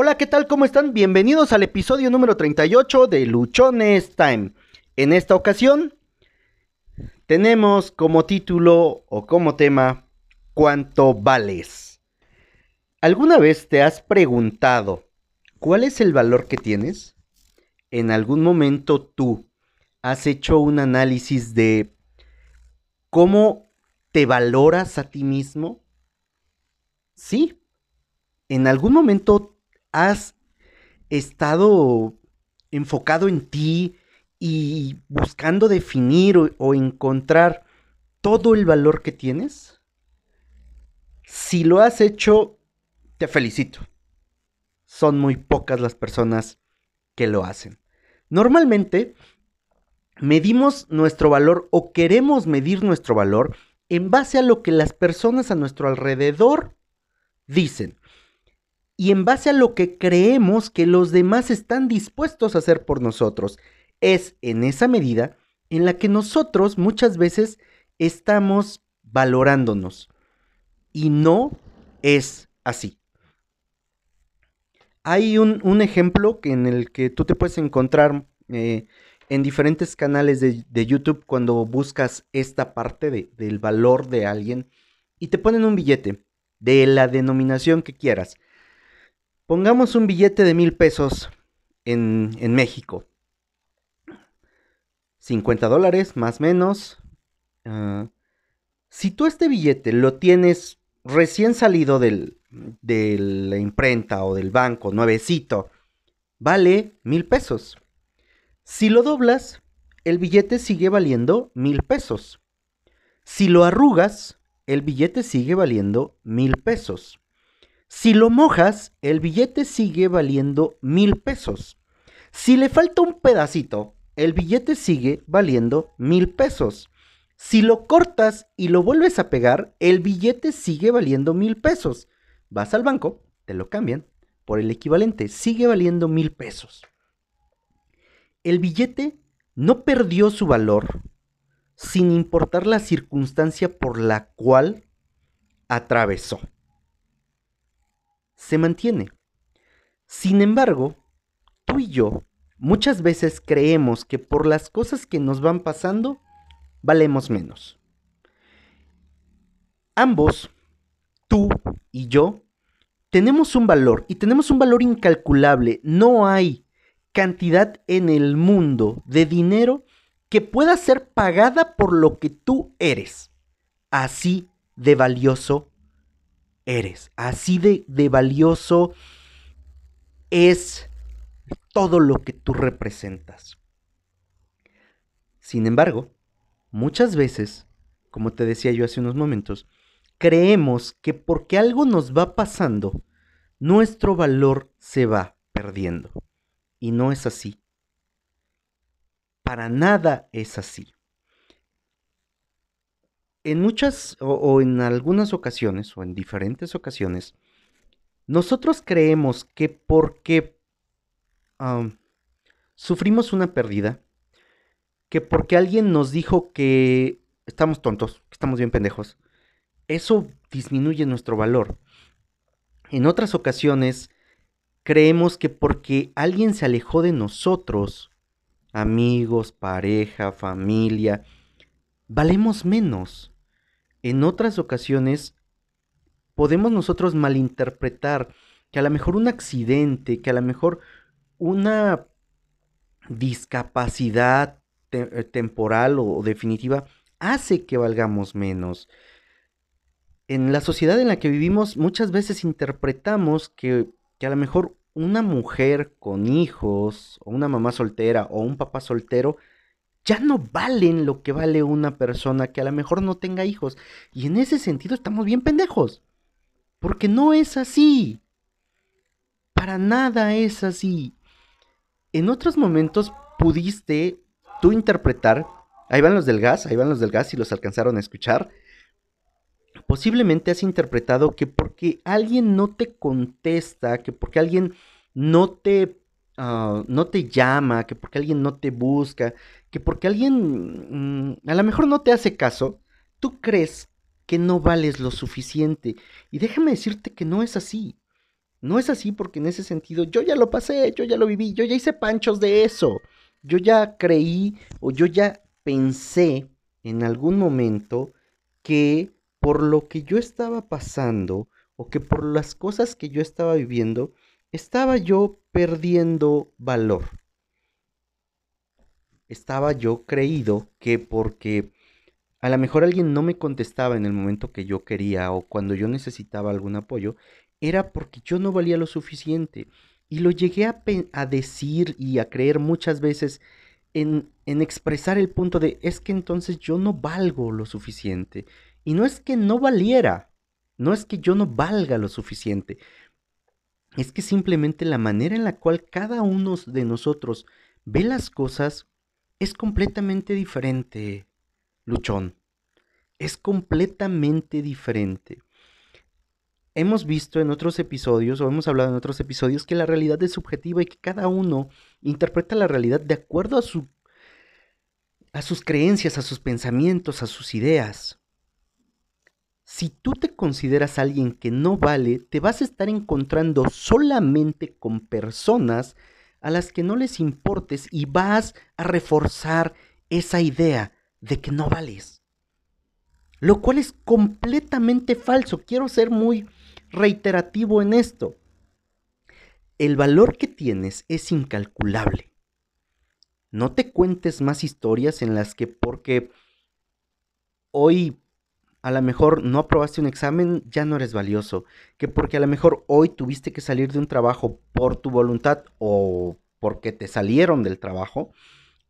Hola, ¿qué tal? ¿Cómo están? Bienvenidos al episodio número 38 de Luchones Time. En esta ocasión tenemos como título o como tema ¿Cuánto vales? ¿Alguna vez te has preguntado cuál es el valor que tienes? ¿En algún momento tú has hecho un análisis de cómo te valoras a ti mismo? Sí. ¿En algún momento has estado enfocado en ti y buscando definir o, encontrar todo el valor que tienes? Si lo has hecho, te felicito. Son muy pocas las personas que lo hacen. Normalmente medimos nuestro valor o queremos medir nuestro valor en base a lo que las personas a nuestro alrededor dicen y en base a lo que creemos que los demás están dispuestos a hacer por nosotros. Es en esa medida en la que nosotros muchas veces estamos valorándonos. Y no es así. Hay un, ejemplo en el que tú te puedes encontrar eh, en diferentes canales de, YouTube cuando buscas esta parte del valor de alguien y te ponen un billete de la denominación que quieras. Pongamos un billete de mil pesos en, México. 50 dólares, más o menos. Ah, si tú este billete lo tienes recién salido de la imprenta o del banco, nuevecito, vale mil pesos. Si lo doblas, el billete sigue valiendo mil pesos. Si lo arrugas, el billete sigue valiendo mil pesos. Si lo mojas, el billete sigue valiendo mil pesos. Si le falta un pedacito, el billete sigue valiendo mil pesos. Si lo cortas y lo vuelves a pegar, el billete sigue valiendo mil pesos. Vas al banco, te lo cambian por el equivalente, sigue valiendo mil pesos. El billete no perdió su valor sin importar la circunstancia por la cual atravesó se mantiene. Sin embargo, tú y yo muchas veces creemos que por las cosas que nos van pasando, valemos menos. Ambos, tú y yo, tenemos un valor y tenemos un valor incalculable. No hay cantidad en el mundo de dinero que pueda ser pagada por lo que tú eres. Así de valioso eres. Así de, de valioso es todo lo que tú representas. Sin embargo, muchas veces, como te decía yo hace unos momentos, creemos que porque algo nos va pasando, nuestro valor se va perdiendo. Y no es así. Para nada es así en muchas o, en algunas ocasiones o en diferentes ocasiones, nosotros creemos que porque sufrimos una pérdida, que porque alguien nos dijo que estamos tontos, que estamos bien pendejos, eso disminuye nuestro valor. En otras ocasiones, creemos que porque alguien se alejó de nosotros, amigos, pareja, familia, valemos menos en otras ocasiones podemos nosotros malinterpretar que a lo mejor un accidente, que a lo mejor una discapacidad eh, temporal o, definitiva hace que valgamos menos. En la sociedad en la que vivimos muchas veces interpretamos que, que a lo mejor una mujer con hijos, o una mamá soltera, o un papá soltero, ya no valen lo que vale una persona que a lo mejor no tenga hijos. Y en ese sentido estamos bien pendejos. Porque no es así. Para nada es así. En otros momentos pudiste tú interpretar, ahí van los del gas, ahí van los del gas y los alcanzaron a escuchar. Posiblemente has interpretado que porque alguien no te contesta, que porque alguien no te Ah, no te llama, que porque alguien no te busca, que porque alguien mm, a lo mejor no te hace caso, tú crees que no vales lo suficiente. Y déjame decirte que no es así. No es así porque en ese sentido yo ya lo pasé, yo ya lo viví, yo ya hice panchos de eso. Yo ya creí o yo ya pensé en algún momento que por lo que yo estaba pasando o que por las cosas que yo estaba viviendo, estaba yo perdiendo valor. Estaba yo creído que porque a lo mejor alguien no me contestaba en el momento que yo quería o cuando yo necesitaba algún apoyo, era porque yo no valía lo suficiente. Y lo llegué a, decir y a creer muchas veces en, en expresar el punto de es que entonces yo no valgo lo suficiente. Y no es que no valiera, no es que yo no valga lo suficiente, es que simplemente la manera en la cual cada uno de nosotros ve las cosas es completamente diferente, Luchón. Es completamente diferente. Hemos visto en otros episodios, o hemos hablado en otros episodios, que la realidad es subjetiva y que cada uno interpreta la realidad de acuerdo a, su, a sus creencias, a sus pensamientos, a sus ideas. Si tú te consideras alguien que no vale, te vas a estar encontrando solamente con personas a las que no les importes y vas a reforzar esa idea de que no vales. Lo cual es completamente falso. Quiero ser muy reiterativo en esto. El valor que tienes es incalculable. No te cuentes más historias en las que porque hoy a lo mejor no aprobaste un examen, ya no eres valioso. Que porque a lo mejor hoy tuviste que salir de un trabajo por tu voluntad o porque te salieron del trabajo,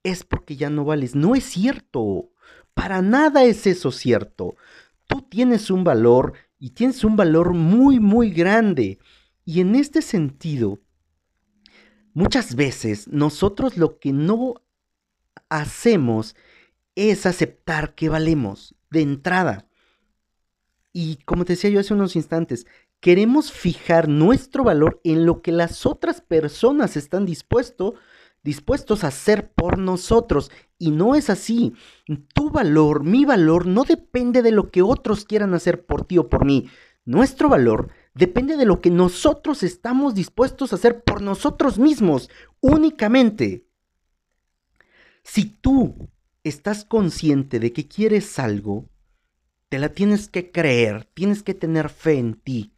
es porque ya no vales. No es cierto. Para nada es eso cierto. Tú tienes un valor y tienes un valor muy, muy grande. Y en este sentido, muchas veces nosotros lo que no hacemos es aceptar que valemos de entrada. Y como te decía yo hace unos instantes, queremos fijar nuestro valor en lo que las otras personas están dispuestos dispuestos a hacer por nosotros. Y no es así. Tu valor, mi valor, no depende de lo que otros quieran hacer por ti o por mí. Nuestro valor depende de lo que nosotros estamos dispuestos a hacer por nosotros mismos, únicamente. Si tú estás consciente de que quieres algo, te la tienes que creer, tienes que tener fe en ti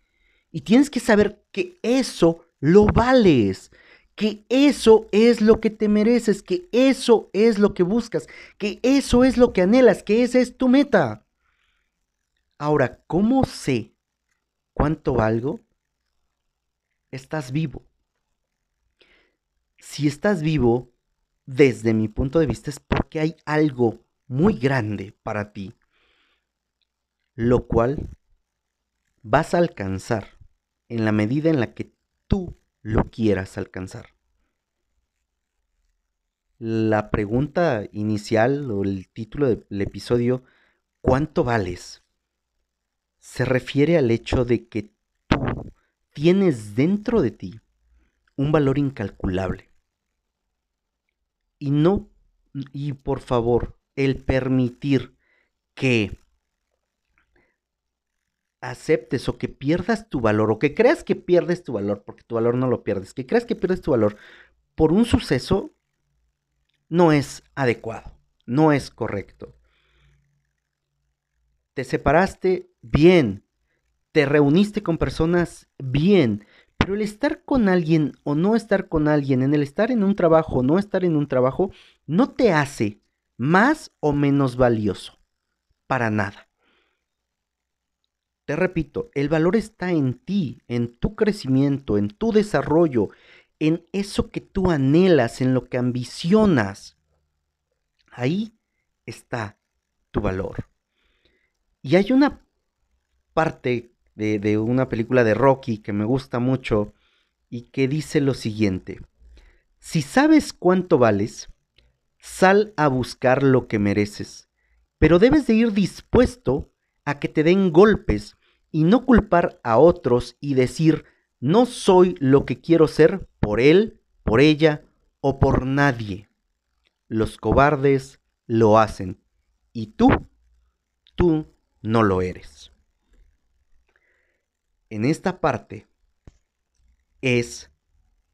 y tienes que saber que eso lo vales, que eso es lo que te mereces, que eso es lo que buscas, que eso es lo que anhelas, que esa es tu meta. Ahora, ¿cómo sé cuánto valgo? Estás vivo. Si estás vivo, desde mi punto de vista, es porque hay algo muy grande para ti lo cual vas a alcanzar en la medida en la que tú lo quieras alcanzar. La pregunta inicial o el título del episodio, ¿cuánto vales? Se refiere al hecho de que tú tienes dentro de ti un valor incalculable. Y no, y por favor, el permitir que aceptes o que pierdas tu valor o que creas que pierdes tu valor, porque tu valor no lo pierdes, que creas que pierdes tu valor por un suceso, no es adecuado, no es correcto. Te separaste bien, te reuniste con personas bien, pero el estar con alguien o no estar con alguien, en el estar en un trabajo o no estar en un trabajo, no te hace más o menos valioso, para nada. Te repito, el valor está en ti, en tu crecimiento, en tu desarrollo, en eso que tú anhelas, en lo que ambicionas. Ahí está tu valor. Y hay una parte de, de, una película de Rocky que me gusta mucho y que dice lo siguiente. Si sabes cuánto vales, sal a buscar lo que mereces, pero debes de ir dispuesto a que te den golpes y no culpar a otros y decir, no soy lo que quiero ser por él, por ella o por nadie. Los cobardes lo hacen y tú, tú no lo eres. En esta parte es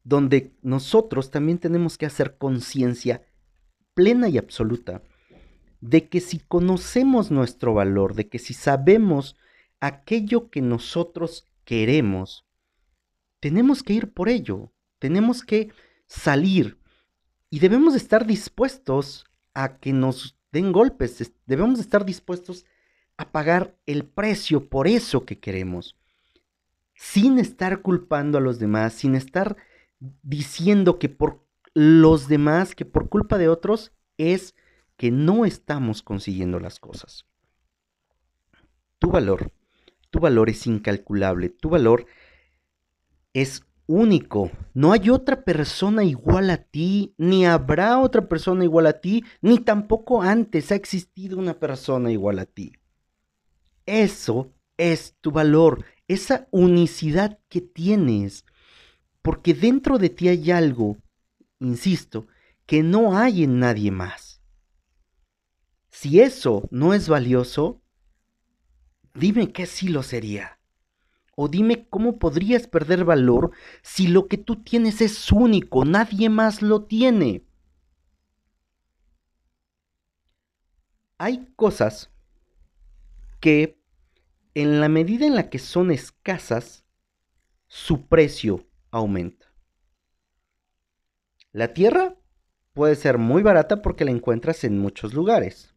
donde nosotros también tenemos que hacer conciencia plena y absoluta de que si conocemos nuestro valor, de que si sabemos aquello que nosotros queremos, tenemos que ir por ello, tenemos que salir y debemos estar dispuestos a que nos den golpes, debemos estar dispuestos a pagar el precio por eso que queremos, sin estar culpando a los demás, sin estar diciendo que por los demás, que por culpa de otros, es que no estamos consiguiendo las cosas. Tu valor, tu valor es incalculable, tu valor es único. No hay otra persona igual a ti, ni habrá otra persona igual a ti, ni tampoco antes ha existido una persona igual a ti. Eso es tu valor, esa unicidad que tienes, porque dentro de ti hay algo, insisto, que no hay en nadie más. Si eso no es valioso, dime qué sí lo sería. O dime cómo podrías perder valor si lo que tú tienes es único, nadie más lo tiene. Hay cosas que en la medida en la que son escasas, su precio aumenta. La tierra puede ser muy barata porque la encuentras en muchos lugares.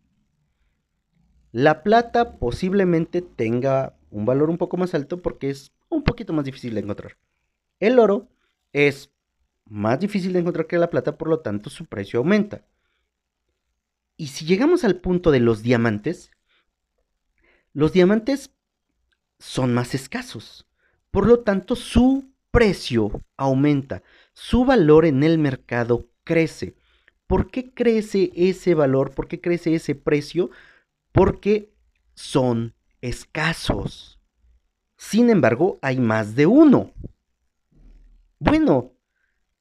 La plata posiblemente tenga un valor un poco más alto porque es un poquito más difícil de encontrar. El oro es más difícil de encontrar que la plata, por lo tanto su precio aumenta. Y si llegamos al punto de los diamantes, los diamantes son más escasos. Por lo tanto, su precio aumenta, su valor en el mercado crece. ¿Por qué crece ese valor? ¿Por qué crece ese precio? Porque son escasos. Sin embargo, hay más de uno. Bueno,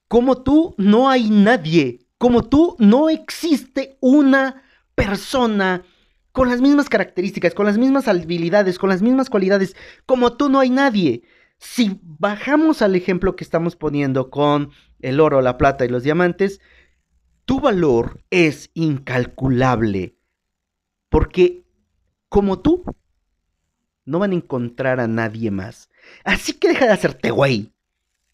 como tú no hay nadie, como tú no existe una persona con las mismas características, con las mismas habilidades, con las mismas cualidades, como tú no hay nadie. Si bajamos al ejemplo que estamos poniendo con el oro, la plata y los diamantes, tu valor es incalculable. Porque como tú, no van a encontrar a nadie más. Así que deja de hacerte güey.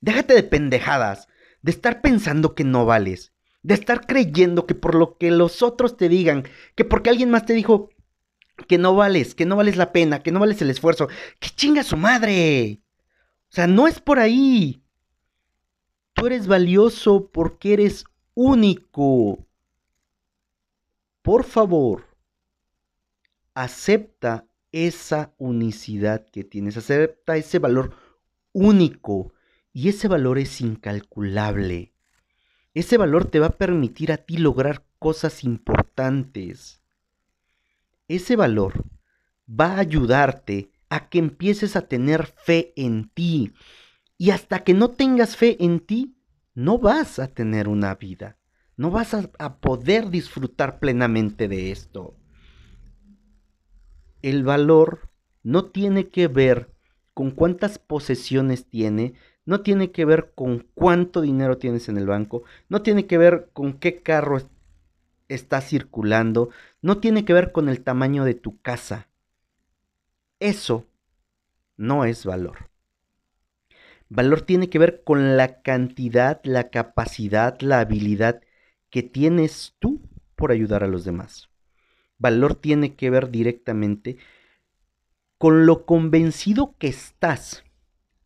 Déjate de pendejadas, de estar pensando que no vales, de estar creyendo que por lo que los otros te digan, que porque alguien más te dijo que no vales, que no vales la pena, que no vales el esfuerzo, que chinga su madre. O sea, no es por ahí. Tú eres valioso porque eres único. Por favor, acepta esa unicidad que tienes, acepta ese valor único y ese valor es incalculable. Ese valor te va a permitir a ti lograr cosas importantes. Ese valor va a ayudarte a que empieces a tener fe en ti. Y hasta que no tengas fe en ti, no vas a tener una vida. No vas a, a poder disfrutar plenamente de esto el valor no tiene que ver con cuántas posesiones tiene, no tiene que ver con cuánto dinero tienes en el banco, no tiene que ver con qué carro está circulando, no tiene que ver con el tamaño de tu casa. Eso no es valor. Valor tiene que ver con la cantidad, la capacidad, la habilidad que tienes tú por ayudar a los demás. Valor tiene que ver directamente con lo convencido que estás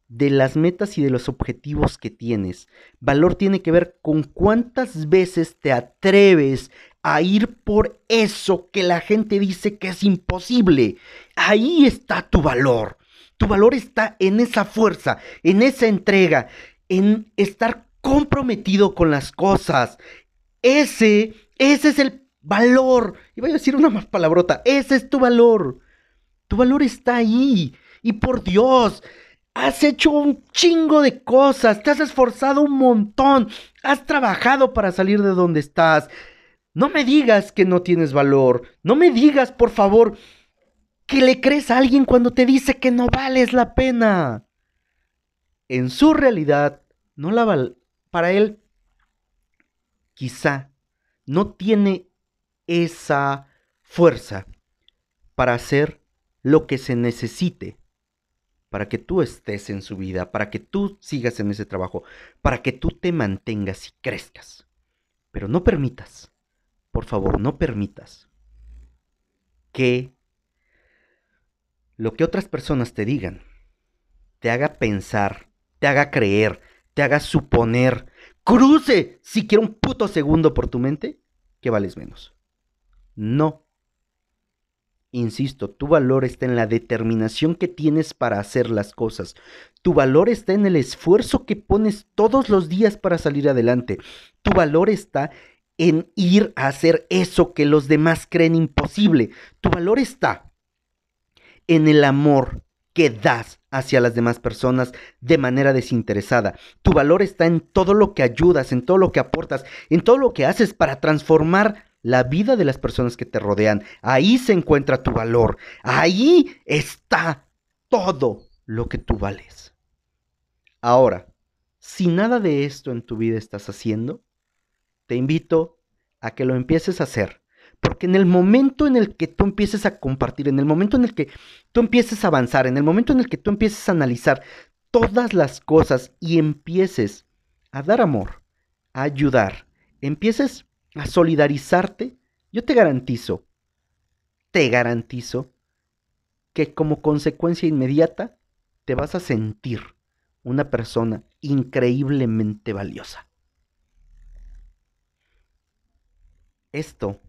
de las metas y de los objetivos que tienes. Valor tiene que ver con cuántas veces te atreves a ir por eso que la gente dice que es imposible. Ahí está tu valor. Tu valor está en esa fuerza, en esa entrega, en estar comprometido con las cosas. Ese, ese es el valor. Y voy a decir una más palabrota. Ese es tu valor. Tu valor está ahí. Y por Dios, has hecho un chingo de cosas. Te has esforzado un montón. Has trabajado para salir de donde estás. No me digas que no tienes valor. No me digas, por favor, que le crees a alguien cuando te dice que no vales la pena. en su realidad, no la val para él, quizá no tiene esa fuerza para hacer lo que se necesite para que tú estés en su vida, para que tú sigas en ese trabajo, para que tú te mantengas y crezcas. Pero no permitas, por favor, no permitas que lo que otras personas te digan te haga pensar, te haga creer, te haga suponer, cruce siquiera un puto segundo por tu mente que vales menos. No Insisto, tu valor está en la determinación que tienes para hacer las cosas. Tu valor está en el esfuerzo que pones todos los días para salir adelante. Tu valor está en ir a hacer eso que los demás creen imposible. Tu valor está en el amor que das hacia las demás personas de manera desinteresada. Tu valor está en todo lo que ayudas, en todo lo que aportas, en todo lo que haces para transformar la vida de las personas que te rodean. Ahí se encuentra tu valor. Ahí está todo lo que tú vales. Ahora, si nada de esto en tu vida estás haciendo, te invito a que lo empieces a hacer. Porque en el momento en el que tú empieces a compartir, en el momento en el que tú empieces a avanzar, en el momento en el que tú empieces a analizar todas las cosas y empieces a dar amor, a ayudar, empieces a solidarizarte, yo te garantizo, te garantizo que como consecuencia inmediata te vas a sentir una persona increíblemente valiosa. Esto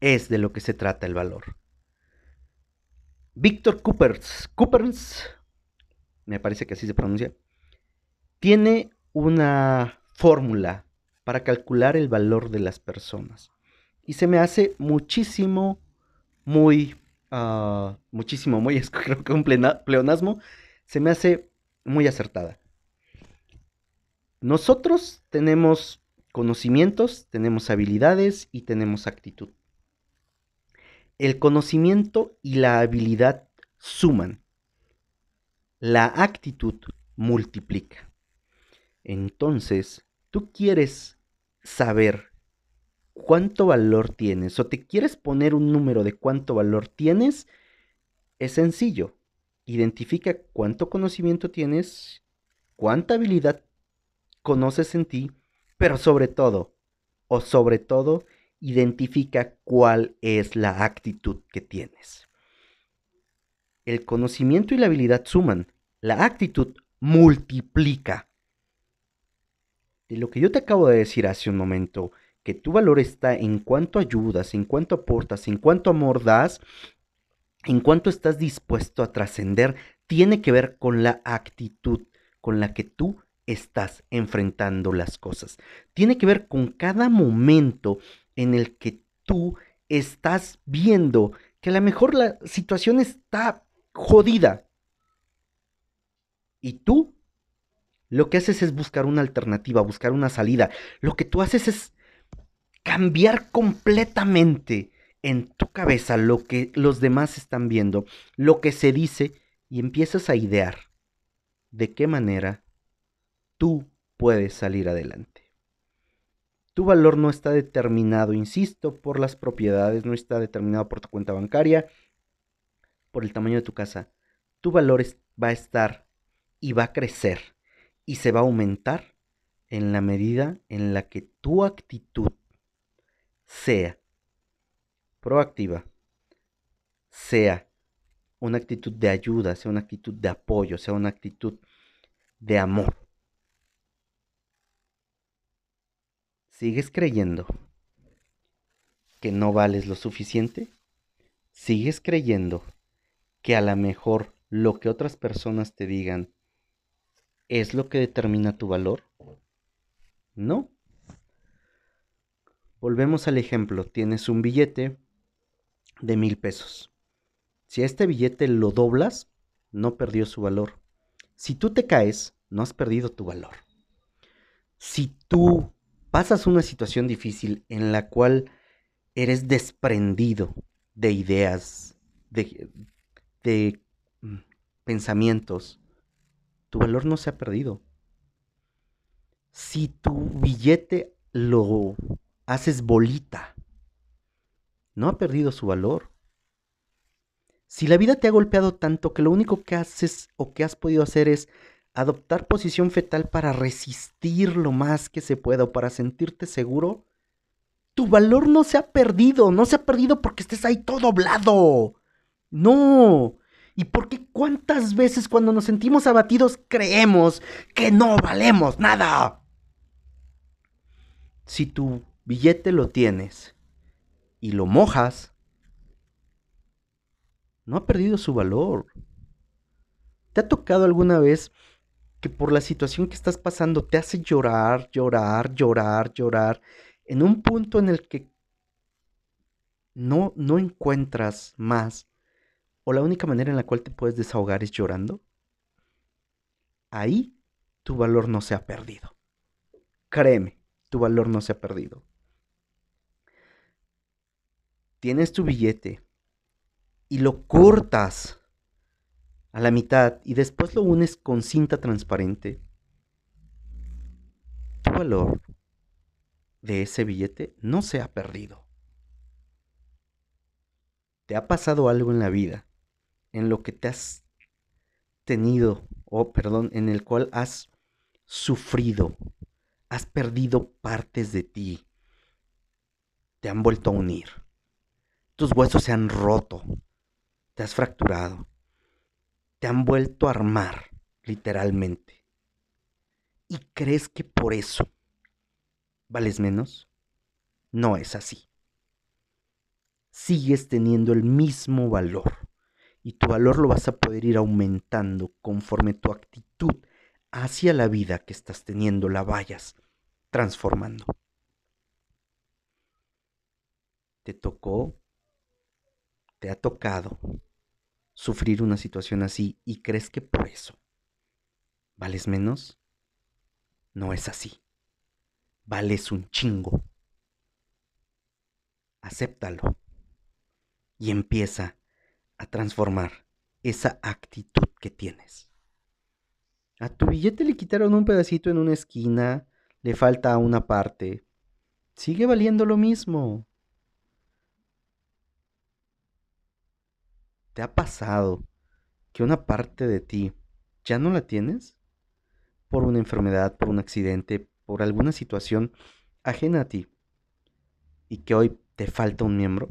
es de lo que se trata el valor. Víctor Coopers, Coopers, me parece que así se pronuncia, tiene una fórmula para calcular el valor de las personas. Y se me hace muchísimo, muy, uh, muchísimo, muy, es creo que un pleonasmo, se me hace muy acertada. Nosotros tenemos conocimientos, tenemos habilidades y tenemos actitud. El conocimiento y la habilidad suman. La actitud multiplica. Entonces, tú quieres saber cuánto valor tienes o te quieres poner un número de cuánto valor tienes, es sencillo. Identifica cuánto conocimiento tienes, cuánta habilidad conoces en ti, pero sobre todo, o sobre todo, identifica cuál es la actitud que tienes. El conocimiento y la habilidad suman, la actitud multiplica lo que yo te acabo de decir hace un momento, que tu valor está en cuánto ayudas, en cuánto aportas, en cuánto amor das, en cuánto estás dispuesto a trascender, tiene que ver con la actitud con la que tú estás enfrentando las cosas. Tiene que ver con cada momento en el que tú estás viendo que a lo mejor la situación está jodida. Y tú lo que haces es buscar una alternativa, buscar una salida. Lo que tú haces es cambiar completamente en tu cabeza lo que los demás están viendo, lo que se dice, y empiezas a idear de qué manera tú puedes salir adelante. Tu valor no está determinado, insisto, por las propiedades, no está determinado por tu cuenta bancaria, por el tamaño de tu casa. Tu valor va a estar y va a crecer y se va a aumentar en la medida en la que tu actitud sea proactiva, sea una actitud de ayuda, sea una actitud de apoyo, sea una actitud de amor. ¿Sigues creyendo que no vales lo suficiente? ¿Sigues creyendo que a lo mejor lo que otras personas te digan ¿Es lo que determina tu valor? No. Volvemos al ejemplo. Tienes un billete de mil pesos. Si a este billete lo doblas, no perdió su valor. Si tú te caes, no has perdido tu valor. Si tú pasas una situación difícil en la cual eres desprendido de ideas, de, de mm, pensamientos, tu valor no se ha perdido. Si tu billete lo haces bolita, no ha perdido su valor. Si la vida te ha golpeado tanto que lo único que haces o que has podido hacer es adoptar posición fetal para resistir lo más que se pueda o para sentirte seguro, tu valor no se ha perdido, no se ha perdido porque estés ahí todo doblado. No. ¿Y porque cuántas veces cuando nos sentimos abatidos creemos que no valemos nada? Si tu billete lo tienes y lo mojas, no ha perdido su valor. ¿Te ha tocado alguna vez que por la situación que estás pasando te hace llorar, llorar, llorar, llorar, en un punto en el que no, no encuentras más, o la única manera en la cual te puedes desahogar es llorando, ahí tu valor no se ha perdido. Créeme, tu valor no se ha perdido. Tienes tu billete y lo cortas a la mitad y después lo unes con cinta transparente, tu valor de ese billete no se ha perdido. ¿Te ha pasado algo en la vida en lo que te has tenido, o perdón, en el cual has sufrido, has perdido partes de ti, te han vuelto a unir, tus huesos se han roto, te has fracturado, te han vuelto a armar, literalmente. ¿Y crees que por eso vales menos? No es así. Sigues teniendo el mismo valor y tu valor lo vas a poder ir aumentando conforme tu actitud hacia la vida que estás teniendo la vayas transformando. Te tocó, te ha tocado sufrir una situación así y crees que por eso vales menos, no es así. Vales un chingo. Acéptalo y empieza a transformar esa actitud que tienes. A tu billete le quitaron un pedacito en una esquina, le falta una parte. Sigue valiendo lo mismo. ¿Te ha pasado que una parte de ti ya no la tienes? Por una enfermedad, por un accidente, por alguna situación ajena a ti. Y que hoy te falta un miembro.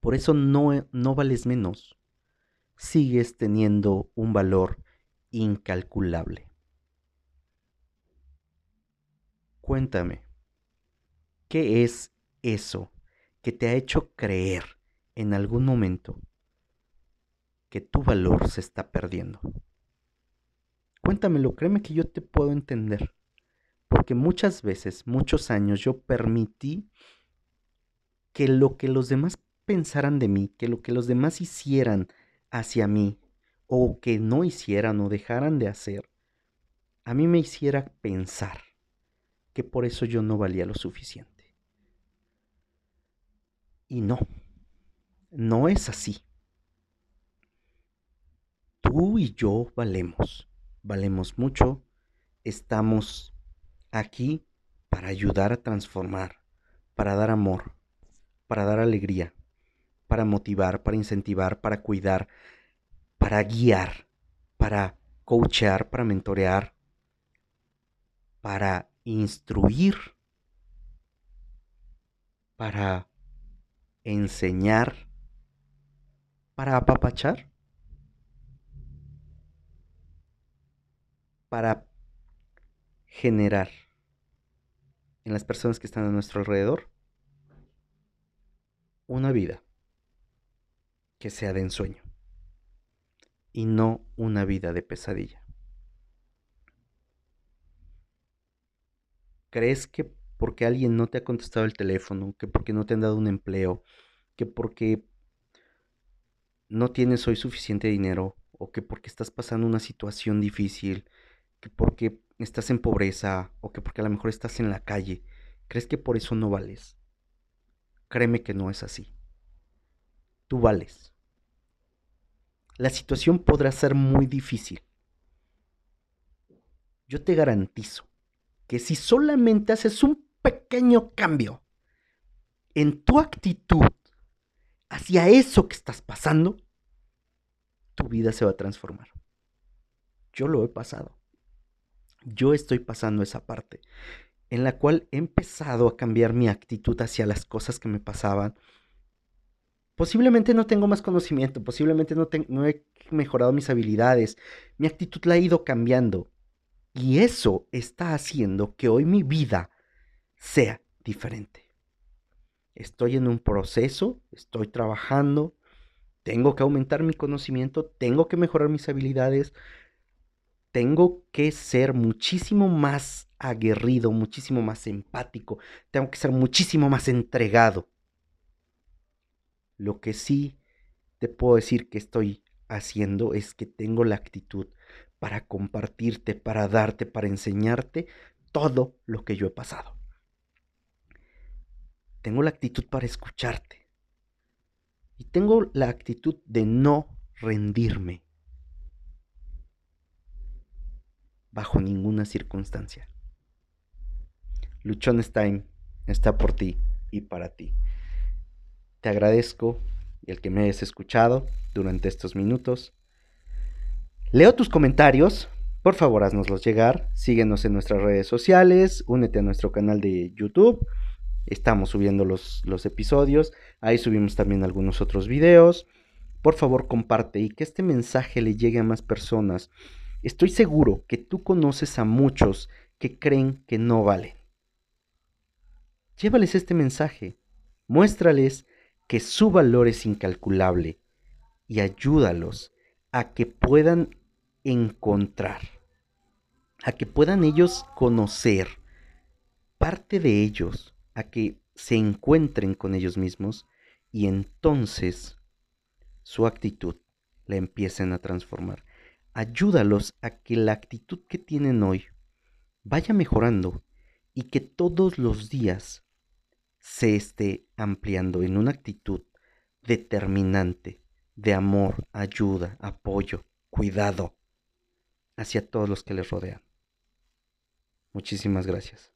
Por eso no, no vales menos. Sigues teniendo un valor incalculable. Cuéntame, ¿qué es eso que te ha hecho creer en algún momento que tu valor se está perdiendo. Cuéntamelo, créeme que yo te puedo entender. Porque muchas veces, muchos años, yo permití que lo que los demás pensaran de mí, que lo que los demás hicieran hacia mí, o que no hicieran o dejaran de hacer, a mí me hiciera pensar que por eso yo no valía lo suficiente. Y no, no es así. Tú y yo valemos, valemos mucho, estamos aquí para ayudar a transformar, para dar amor, para dar alegría, para motivar, para incentivar, para cuidar, para guiar, para coachear, para mentorear, para instruir, para enseñar, para apapachar, para generar en las personas que están a nuestro alrededor una vida que sea de ensueño y no una vida de pesadilla. ¿Crees que porque alguien no te ha contestado el teléfono, que porque no te han dado un empleo, que porque no tienes hoy suficiente dinero o que porque estás pasando una situación difícil, que porque estás en pobreza o que porque a lo mejor estás en la calle, ¿crees que por eso no vales? Créeme que no es así. Tú vales. La situación podrá ser muy difícil, yo te garantizo que si solamente haces un pequeño cambio en tu actitud hacia eso que estás pasando, tu vida se va a transformar. Yo lo he pasado. Yo estoy pasando esa parte en la cual he empezado a cambiar mi actitud hacia las cosas que me pasaban. Posiblemente no tengo más conocimiento, posiblemente no, he mejorado mis habilidades, mi actitud la ha ido cambiando. Y eso está haciendo que hoy mi vida sea diferente. Estoy en un proceso, estoy trabajando, tengo que aumentar mi conocimiento, tengo que mejorar mis habilidades, tengo que ser muchísimo más aguerrido, muchísimo más empático, tengo que ser muchísimo más entregado. Lo que sí te puedo decir que estoy haciendo es que tengo la actitud para compartirte, para darte, para enseñarte todo lo que yo he pasado. Tengo la actitud para escucharte. Y tengo la actitud de no rendirme bajo ninguna circunstancia. Luchón Time está por ti y para ti. Te agradezco el que me hayas escuchado durante estos minutos. Leo tus comentarios, por favor haznoslos llegar, síguenos en nuestras redes sociales, únete a nuestro canal de YouTube, estamos subiendo los, los episodios, ahí subimos también algunos otros videos. Por favor comparte y que este mensaje le llegue a más personas. Estoy seguro que tú conoces a muchos que creen que no valen Llévales este mensaje, muéstrales que su valor es incalculable y ayúdalos a que puedan encontrar, a que puedan ellos conocer parte de ellos, a que se encuentren con ellos mismos y entonces su actitud la empiecen a transformar. Ayúdalos a que la actitud que tienen hoy vaya mejorando y que todos los días se esté ampliando en una actitud determinante de amor, ayuda, apoyo, cuidado hacia todos los que les rodean. Muchísimas gracias.